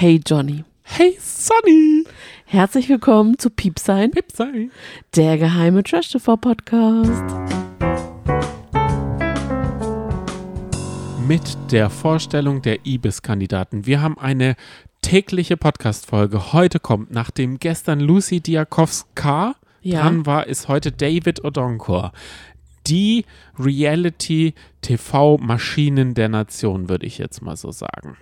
Hey Johnny. Hey Sonny. Herzlich willkommen zu Piepsein, Pipsei. der geheime Trash TV Podcast. Mit der Vorstellung der IBIS-Kandidaten. Wir haben eine tägliche Podcast-Folge. Heute kommt, nachdem gestern Lucy Diakowska Ja. dran war, ist heute David Odonkor. Die Reality-TV-Maschinen der Nation, würde ich jetzt mal so sagen.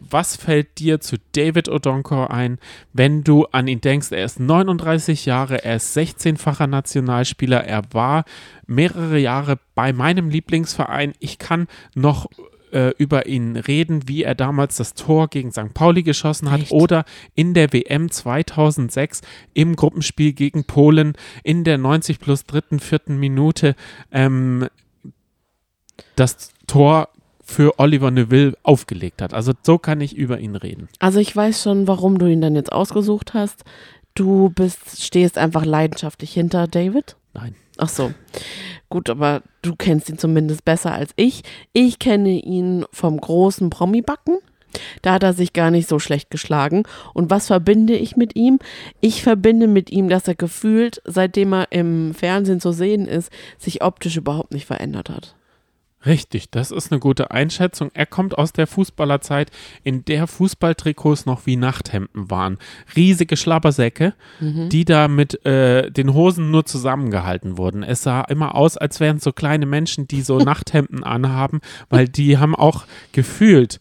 Was fällt dir zu David Odonkor ein, wenn du an ihn denkst? Er ist 39 Jahre, er ist 16-facher Nationalspieler, er war mehrere Jahre bei meinem Lieblingsverein. Ich kann noch äh, über ihn reden, wie er damals das Tor gegen St. Pauli geschossen hat Echt? oder in der WM 2006 im Gruppenspiel gegen Polen in der 90 plus dritten, vierten Minute ähm, das Tor für Oliver Neville aufgelegt hat. Also so kann ich über ihn reden. Also ich weiß schon, warum du ihn dann jetzt ausgesucht hast. Du bist, stehst einfach leidenschaftlich hinter David. Nein. Ach so. Gut, aber du kennst ihn zumindest besser als ich. Ich kenne ihn vom großen Promi-Backen. Da hat er sich gar nicht so schlecht geschlagen. Und was verbinde ich mit ihm? Ich verbinde mit ihm, dass er gefühlt, seitdem er im Fernsehen zu sehen ist, sich optisch überhaupt nicht verändert hat. Richtig, das ist eine gute Einschätzung. Er kommt aus der Fußballerzeit, in der Fußballtrikots noch wie Nachthemden waren. Riesige Schlabbersäcke, die da mit äh, den Hosen nur zusammengehalten wurden. Es sah immer aus, als wären es so kleine Menschen, die so Nachthemden anhaben, weil die haben auch gefühlt,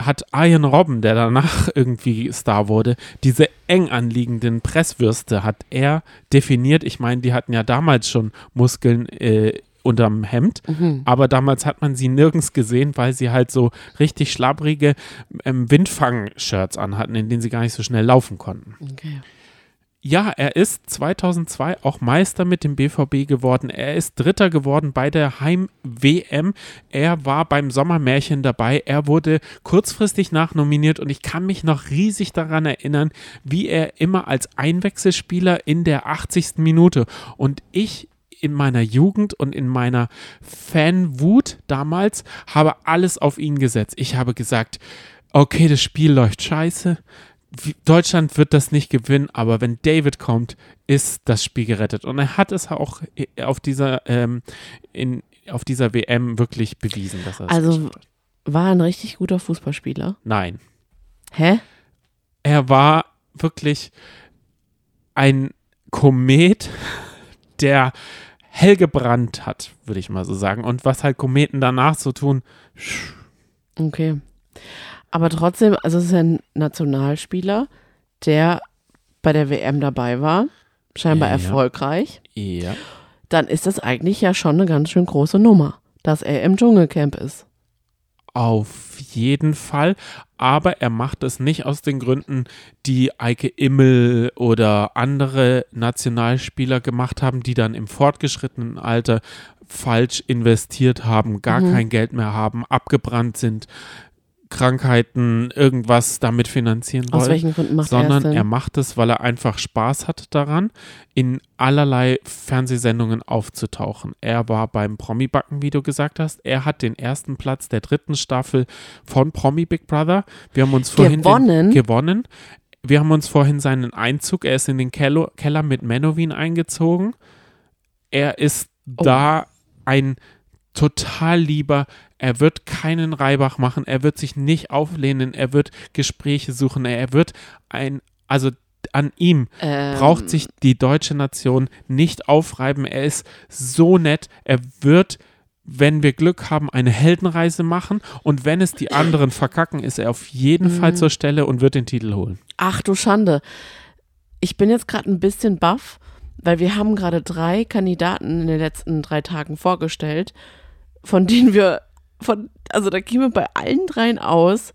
hat Ian Robben, der danach irgendwie Star wurde, diese eng anliegenden Presswürste hat er definiert. Ich meine, die hatten ja damals schon Muskeln äh, unterm Hemd, aber damals hat man sie nirgends gesehen, weil sie halt so richtig schlabbrige ähm, Windfang-Shirts anhatten, in denen sie gar nicht so schnell laufen konnten. Okay. Ja, er ist 2002 auch Meister mit dem BVB geworden. Er ist Dritter geworden bei der Heim-WM. Er war beim Sommermärchen dabei. Er wurde kurzfristig nachnominiert und ich kann mich noch riesig daran erinnern, wie er immer als Einwechselspieler in der 80. Minute und ich in meiner Jugend und in meiner Fanwut damals habe alles auf ihn gesetzt. Ich habe gesagt, okay, das Spiel läuft scheiße. Deutschland wird das nicht gewinnen, aber wenn David kommt, ist das Spiel gerettet. Und er hat es auch äh, auf dieser, ähm, in, auf dieser WM wirklich bewiesen, dass er Also-. War ein richtig guter Fußballspieler. Nein. Hä? Er war wirklich ein Komet, der hell gebrannt hat, würde ich mal so sagen. Und was halt Kometen danach so tun, Okay. Aber trotzdem, also es ist ein Nationalspieler, der bei der WM dabei war, scheinbar Ja. erfolgreich. ja. Dann ist das eigentlich ja schon eine ganz schön große Nummer, dass er im Dschungelcamp ist. Auf jeden Fall, aber er macht es nicht aus den Gründen, die Eike Immel oder andere Nationalspieler gemacht haben, die dann im fortgeschrittenen Alter falsch investiert haben, gar Mhm. kein Geld mehr haben, abgebrannt sind, Krankheiten, irgendwas damit finanzieren Aus wollen. welchen Gründen macht er sondern es denn? er macht es, weil er einfach Spaß hat daran, in allerlei Fernsehsendungen aufzutauchen. Er war beim Promi-Backen, wie du gesagt hast. Er hat den ersten Platz der dritten Staffel von Promi Big Brother. Wir haben uns vorhin Gewonnen? Den, gewonnen. Wir haben uns vorhin seinen Einzug, er ist in den Keller mit Menowin eingezogen. Er ist Oh. da ein total lieber. Er wird keinen Reibach machen, er wird sich nicht auflehnen, er wird Gespräche suchen, er wird ein, also an ihm Ähm, braucht sich die deutsche Nation nicht aufreiben. Er ist so nett, er wird, wenn wir Glück haben, eine Heldenreise machen und wenn es die anderen verkacken, ist er auf jeden Fall zur Stelle und wird den Titel holen. Ach du Schande. Ich bin jetzt gerade ein bisschen baff, weil wir haben gerade drei Kandidaten in den letzten drei Tagen vorgestellt, von denen wir, von, also da gehen wir bei allen dreien aus,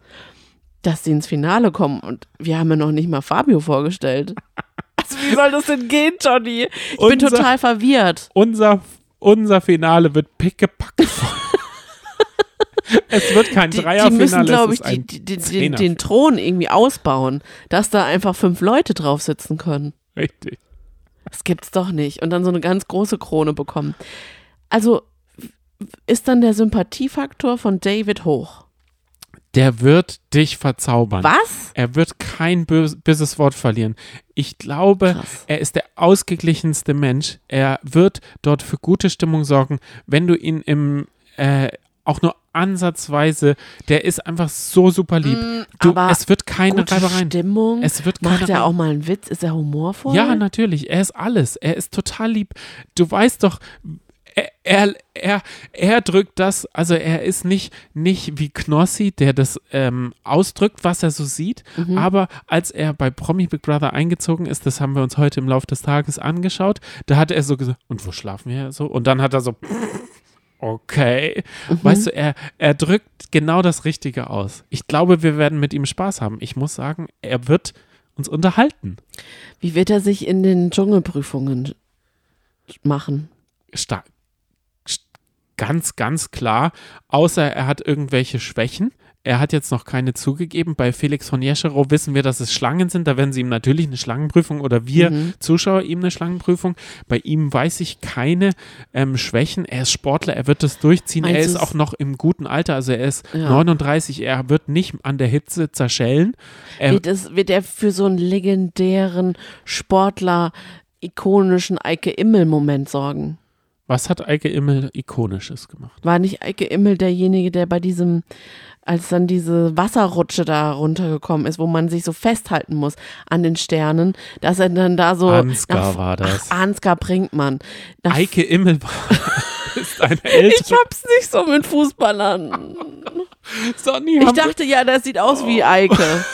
dass sie ins Finale kommen. Und wir haben ja noch nicht mal Fabio vorgestellt. Also wie soll das denn gehen, Johnny? Ich bin Unser- total verwirrt. Unser, unser Finale wird pickepacke voll. es wird kein Die, die Dreierfinale, müssen, glaube ich, die, die, den, den Thron irgendwie ausbauen, dass da einfach fünf Leute drauf sitzen können. Richtig. Das gibt's doch nicht. Und dann so eine ganz große Krone bekommen. Also ist dann der Sympathiefaktor von David hoch. Der wird dich verzaubern. Was? Er wird kein bös böses Wort verlieren. Ich glaube, Krass. er ist der ausgeglichenste Mensch. Er wird dort für gute Stimmung sorgen, wenn du ihn im äh, auch nur ansatzweise, der ist einfach so super lieb. du, Mm, aber es wird keine Gute Reibereien. Stimmung. Es wird Macht keine er Reibe- auch mal einen Witz? Ist er humorvoll? Ja, natürlich. Er ist alles. Er ist total lieb. Du weißt doch, er, er, er, er drückt das, also er ist nicht, nicht wie Knossi, der das ähm, ausdrückt, was er so sieht, Mhm. aber als er bei Promi Big Brother eingezogen ist, das haben wir uns heute im Laufe des Tages angeschaut, da hat er so gesagt, und wo schlafen wir so? Und dann hat er so, okay. Mhm. Weißt du, er, er drückt genau das Richtige aus. Ich glaube, wir werden mit ihm Spaß haben. Ich muss sagen, er wird uns unterhalten. Wie wird er sich in den Dschungelprüfungen machen? stark. Ganz, ganz klar. Außer er hat irgendwelche Schwächen. Er hat jetzt noch keine zugegeben. Bei Felix von Jescherow wissen wir, dass es Schlangen sind. Da werden sie ihm natürlich eine Schlangenprüfung oder wir Mhm. Zuschauer ihm eine Schlangenprüfung. Bei ihm weiß ich keine ähm, Schwächen. Er ist Sportler, er wird das durchziehen. er Meinst ist du's? auch noch im guten Alter. Also er ist Ja. 39. Er wird nicht an der Hitze zerschellen. Er, Wird, es, wird er für so einen legendären Sportler, ikonischen Eike Immel-Moment sorgen? Was hat Eike Immel Ikonisches gemacht? War nicht Eike Immel derjenige, der bei diesem, als dann diese Wasserrutsche da runtergekommen ist, wo man sich so festhalten muss an den Sternen, dass er dann da so. Ansgar nach- war das. Ach, Ansgar Brinkmann. Nach, Eike Immel war, ist eine ich ältere. hab's nicht so mit Fußballern. Sonny, Ich dachte ja, das sieht aus wie Eike.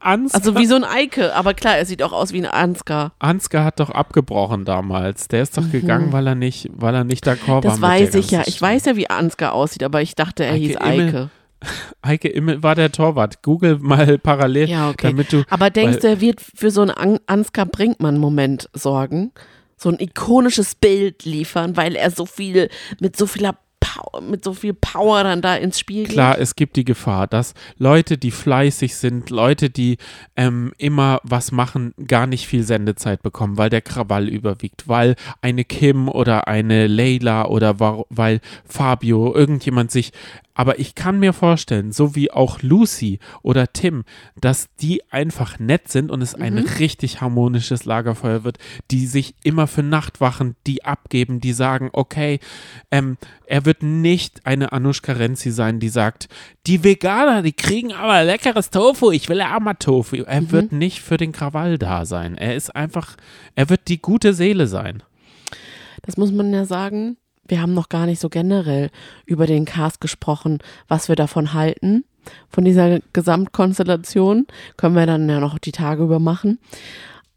Ansgar, Also wie so ein Eike, aber klar, er sieht auch aus wie ein Ansgar. Ansgar hat doch abgebrochen damals. Der ist doch gegangen, weil er nicht, weil er nicht d'accord war. Mhm. Das weiß ich ja. Ich weiß ja, wie Ansgar aussieht, aber ich dachte, er Eike hieß Immel. Eike. Eike Immel war der Torwart. Google mal parallel, Ja, okay. damit du. Aber denkst du, er wird für so einen An Ansgar Brinkmann-Moment sorgen? So ein ikonisches Bild liefern, weil er so viel, mit so vieler mit so viel Power dann da ins Spiel Klar, es gibt die Gefahr, dass Leute, die fleißig sind, Leute, die ähm, immer was machen, gar nicht viel Sendezeit bekommen, weil der Krawall überwiegt, weil eine Kim oder eine Leila oder weil Fabio, irgendjemand sich. Aber ich kann mir vorstellen, so wie auch Lucy oder Tim, dass die einfach nett sind und es ein richtig harmonisches Lagerfeuer wird, die sich immer für Nachtwachen, die abgeben, die sagen, okay, ähm, er wird nicht eine Anushka Renzi sein, die sagt, die Veganer, die kriegen aber leckeres Tofu, ich will ja mal Tofu. Er wird nicht für den Krawall da sein. Er ist einfach, er wird die gute Seele sein. Das muss man ja sagen. Wir haben noch gar nicht so generell über den Cast gesprochen, was wir davon halten. Von dieser Gesamtkonstellation können wir dann ja noch die Tage über machen.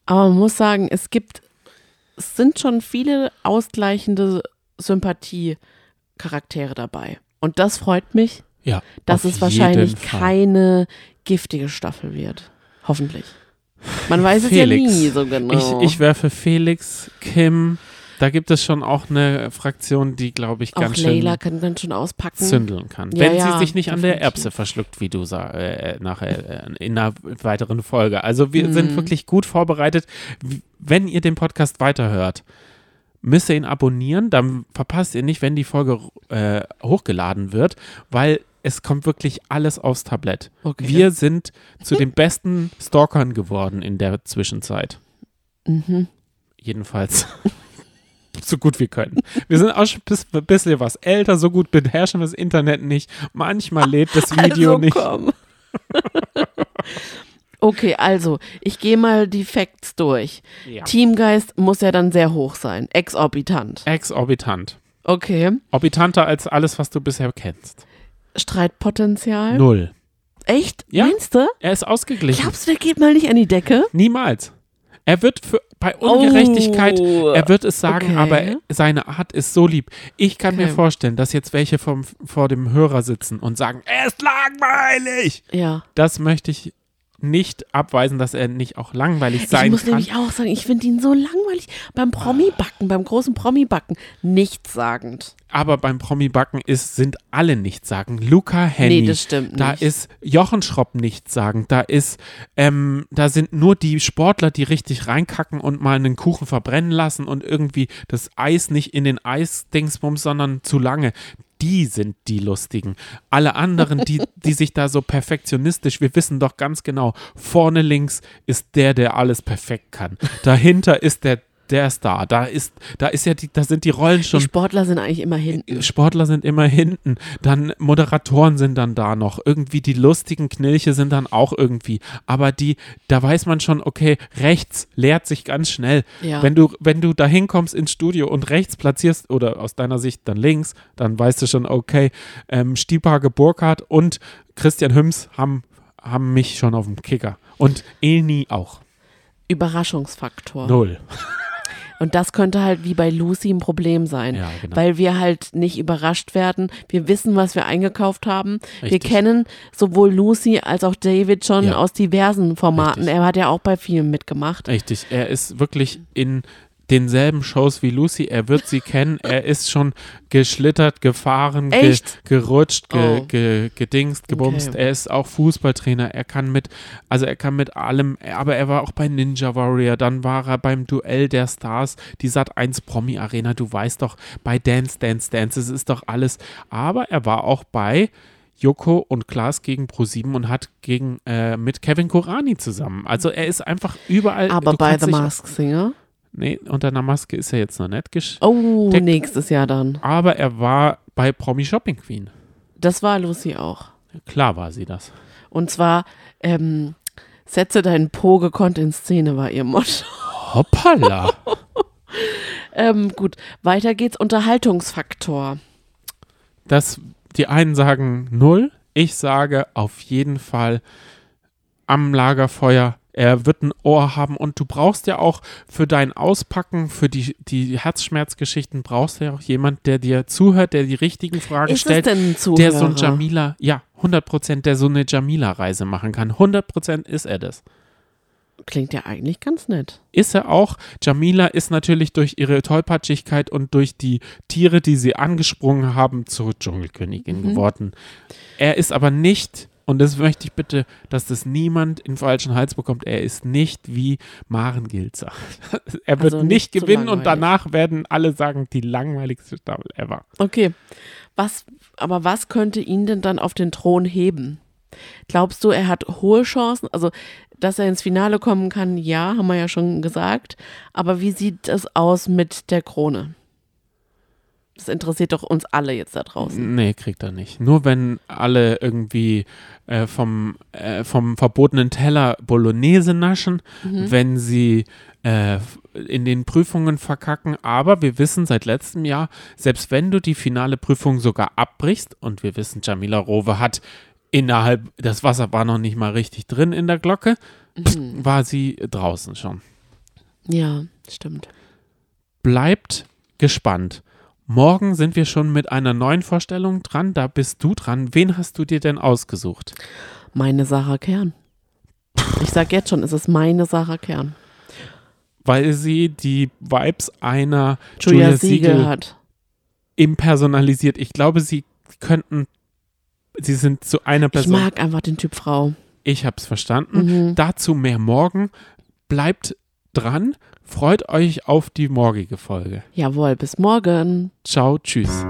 Aber man muss sagen, es gibt, es sind schon viele ausgleichende Sympathie-Charaktere dabei. Und das freut mich, Ja, dass es wahrscheinlich Fall. keine giftige Staffel wird. Hoffentlich. Man weiß Felix. es ja nie so genau. Ich, ich werfe Felix, Kim. Da gibt es schon auch eine Fraktion, die, glaube ich, Auch ganz Leila schön kann dann schon auspacken. zündeln kann. Ja, wenn ja, sie sich nicht an der. Erbse verschluckt, wie du sagst, äh, nachher äh, in einer weiteren Folge. Also wir Mhm. sind wirklich gut vorbereitet. Wenn ihr den Podcast weiterhört, müsst ihr ihn abonnieren, dann verpasst ihr nicht, wenn die Folge äh, hochgeladen wird, weil es kommt wirklich alles aufs Tablett. Okay. Wir sind zu den besten Stalkern geworden in der Zwischenzeit. Mhm. Jedenfalls so gut wir können. Wir sind auch schon ein bisschen was älter, so gut beherrschen wir das Internet nicht. Manchmal lädt das Video also, nicht. Komm. okay, also, ich gehe mal die Facts durch. Ja. Teamgeist muss ja dann sehr hoch sein. Exorbitant. Exorbitant. Okay. Orbitanter als alles, was du bisher kennst. Streitpotenzial. Null. Echt? Ja. Meinst du? Er ist ausgeglichen. Glaubst du, der geht mal nicht an die Decke? Niemals. Er wird für, bei Ungerechtigkeit, Oh, er wird es sagen, okay. aber seine Art ist so lieb. Ich kann mir Okay. vorstellen, dass jetzt welche vom, vor dem Hörer sitzen und sagen, er ist langweilig. Ja. Das möchte ich nicht abweisen, dass er nicht auch langweilig Ich sein muss kann. nämlich auch sagen, ich finde ihn so langweilig. Beim Promi-Backen, beim großen Promi-Backen, nichtssagend. Aber beim Promi-Backen ist, sind alle nichtssagend. Luca Henny. Nee, das stimmt Da nicht. ist Jochen Schropp nichtssagend. Da ist, ähm, da sind nur die Sportler, die richtig reinkacken und mal einen Kuchen verbrennen lassen und irgendwie das Eis nicht in den Eisdingsbums, sondern zu lange. Die sind die Lustigen. Alle anderen, die, die sich da so perfektionistisch, wir wissen doch ganz genau, vorne links ist der, der alles perfekt kann. Dahinter ist der der Star. Da ist, da ist ja die, da sind die Rollen schon. Die Sportler sind eigentlich immer hinten. Sportler sind immer hinten. Dann Moderatoren sind dann da noch. Irgendwie die lustigen Knilche sind dann auch irgendwie. Aber die, da weiß man schon, okay, rechts leert sich ganz schnell. Ja. Wenn du, wenn du da hinkommst ins Studio und rechts platzierst oder aus deiner Sicht dann links, dann weißt du schon, okay, ähm, Stiepage Burkhardt und Christian Hüms haben, haben mich schon auf dem Kicker. Und Eni auch. Überraschungsfaktor. Null. Und das könnte halt wie bei Lucy ein Problem sein, Ja, genau. weil wir halt nicht überrascht werden. Wir wissen, was wir eingekauft haben. Wir Richtig. kennen sowohl Lucy als auch David schon Ja. aus diversen Formaten. Richtig. Er hat ja auch bei vielen mitgemacht. Richtig, er ist wirklich in denselben Shows wie Lucy. Er wird sie kennen. Er ist schon geschlittert, gefahren, ge gerutscht, ge Oh. ge gedingst, gebumst. Okay. Er ist auch Fußballtrainer. Er kann mit, also er kann mit allem, aber er war auch bei Ninja Warrior. Dann war er beim Duell der Stars, die Sat 1 Promi Arena. Du weißt doch, bei Dance, Dance, Dance, es ist doch alles. Aber er war auch bei Joko und Klaas gegen Pro7 und hat gegen äh, mit Kevin Korani zusammen. Also er ist einfach überall. Aber bei The Mask Singer. Nee, unter einer Maske ist er jetzt noch nicht gesch Oh, nächstes Jahr dann. Aber er war bei Promi Shopping Queen. Das war Lucy auch. Klar war sie das. Und zwar, ähm, setze deinen Po gekonnt in Szene war ihr Motto. Hoppala. Ähm, gut, weiter geht's. Unterhaltungsfaktor. das, die einen sagen null. Ich sage auf jeden Fall am Lagerfeuer. Er wird ein Ohr haben und du brauchst ja auch für dein Auspacken, für die, die Herzschmerzgeschichten, brauchst du ja auch jemand, der dir zuhört, der die richtigen Fragen Ist es stellt. denn ein Zuhörer? der so ein Jamila, ja, 100 Prozent, der so eine Jamila-Reise machen kann. 100 Prozent ist er das. Klingt ja eigentlich ganz nett. Ist er auch. Jamila ist natürlich durch ihre Tollpatschigkeit und durch die Tiere, die sie angesprungen haben, zur Dschungelkönigin Mhm. geworden. Er ist aber nicht, und das möchte ich bitte, dass das niemand in falschen Hals bekommt, er ist nicht wie Maren Gilzer. er wird Also nicht nicht gewinnen und danach werden alle sagen, die langweiligste Staffel ever. Okay. Was, aber was könnte ihn denn dann auf den Thron heben? Glaubst du, er hat hohe Chancen? Also, dass er ins Finale kommen kann, ja, haben wir ja schon gesagt. Aber wie sieht es aus mit der Krone? Das interessiert doch uns alle jetzt da draußen. Nee, kriegt er nicht. Nur wenn alle irgendwie äh, vom, äh, vom verbotenen Teller Bolognese naschen, wenn sie äh, in den Prüfungen verkacken. Aber wir wissen seit letztem Jahr, selbst wenn du die finale Prüfung sogar abbrichst, und wir wissen, Jamila Rowe hat innerhalb, das Wasser war noch nicht mal richtig drin in der Glocke, war sie draußen schon. Ja, stimmt. Bleibt gespannt. Morgen sind wir schon mit einer neuen Vorstellung dran. Da bist du dran. Wen hast du dir denn ausgesucht? Meine Sarah Kern. Ich sag jetzt schon, es ist meine Sarah Kern. Weil sie die Vibes einer Julia, Julia Siegel, Siegel hat. impersonalisiert. Ich glaube, sie könnten, sie sind zu einer Ich Person. mag einfach den Typ Frau. Ich habe es verstanden. Mhm. Dazu mehr morgen. Bleibt dran. Freut euch auf die morgige Folge. Jawohl, bis morgen. Ciao, tschüss.